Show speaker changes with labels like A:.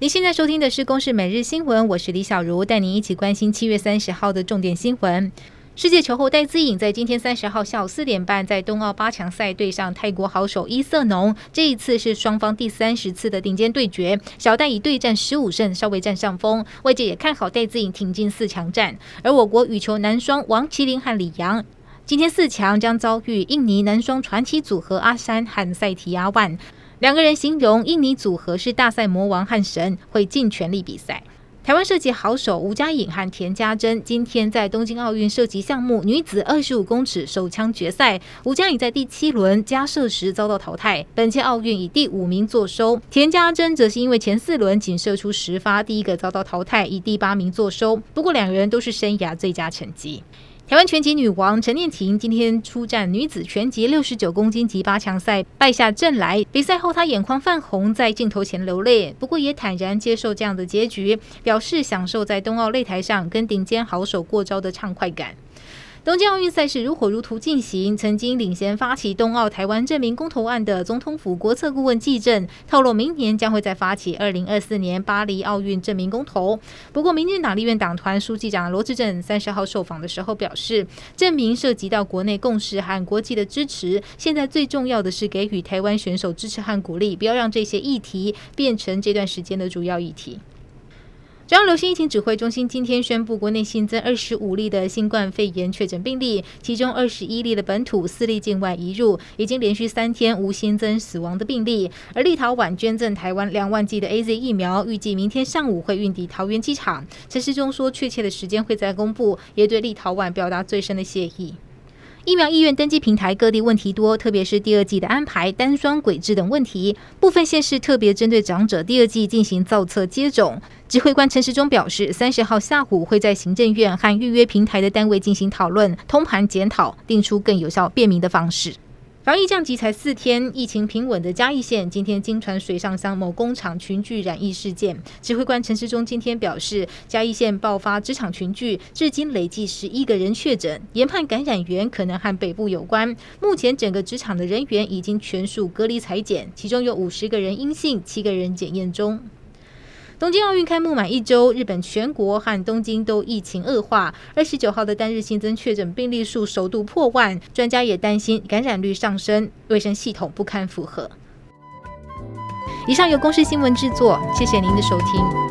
A: 您现在收听的是《公视每日新闻》，我是李小茹，带您一起关心七月三十号的重点新闻。世界球后戴资颖在今天三十号下午四点半在冬奥八强赛对上泰国好手伊瑟农，这一次是双方第三十次的顶尖对决，小戴以对战十五胜稍微占上风，外界也看好戴资颖挺进四强战。而我国羽球男双王齐麟和李洋今天四强将遭遇印尼男双传奇组合阿山和赛提亚万。两个人形容印尼组合是大赛魔王和神，会尽全力比赛。台湾射击好手吴佳颖和田家珍今天在东京奥运射击项目女子二十五公尺手枪决赛，吴佳颖在第七轮加射时遭到淘汰，本届奥运以第五名作收。田家珍则是因为前四轮仅射出十发，第一个遭到淘汰，以第八名作收。不过两人都是生涯最佳成绩。台湾拳击女王陈念琴今天出战女子拳击六十九公斤级八强赛，败下阵来。比赛后，她眼眶泛红，在镜头前流泪，不过也坦然接受这样的结局，表示享受在冬奥擂台上跟顶尖好手过招的畅快感。东京奥运赛事如火如荼进行，曾经领衔发起冬奥台湾证明公投案的总统府国策顾问纪政透露，明年将会再发起二零二四年巴黎奥运证明公投。不过，民进党立院党团书记长罗智正三十号受访的时候表示，证明涉及到国内共识和国际的支持，现在最重要的是给予台湾选手支持和鼓励，不要让这些议题变成这段时间的主要议题。中央流行疫情指挥中心今天宣布，国内新增二十五例的新冠肺炎确诊病例，其中二十一例的本土，四例境外移入，已经连续三天无新增死亡的病例。而立陶宛捐赠台湾两万剂的 AZ 疫苗，预计明天上午会运抵桃园机场。陈时中说，确切的时间会再公布，也对立陶宛表达最深的谢意。疫苗医院登记平台各地问题多，特别是第二季的安排、单双轨制等问题。部分县市特别针对长者第二季进行造册接种。指挥官陈时中表示，三十号下午会在行政院和预约平台的单位进行讨论，通盘检讨，定出更有效便民的方式。防疫降级才四天，疫情平稳的嘉义县今天经传水上乡某工厂群聚染疫事件。指挥官陈时中今天表示，嘉义县爆发职场群聚，至今累计十一个人确诊，研判感染源可能和北部有关。目前整个职场的人员已经全数隔离裁检，其中有五十个人阴性，七个人检验中。东京奥运开幕满一周，日本全国和东京都疫情恶化。二十九号的单日新增确诊病例数首度破万，专家也担心感染率上升，卫生系统不堪负荷。以上由公视新闻制作，谢谢您的收听。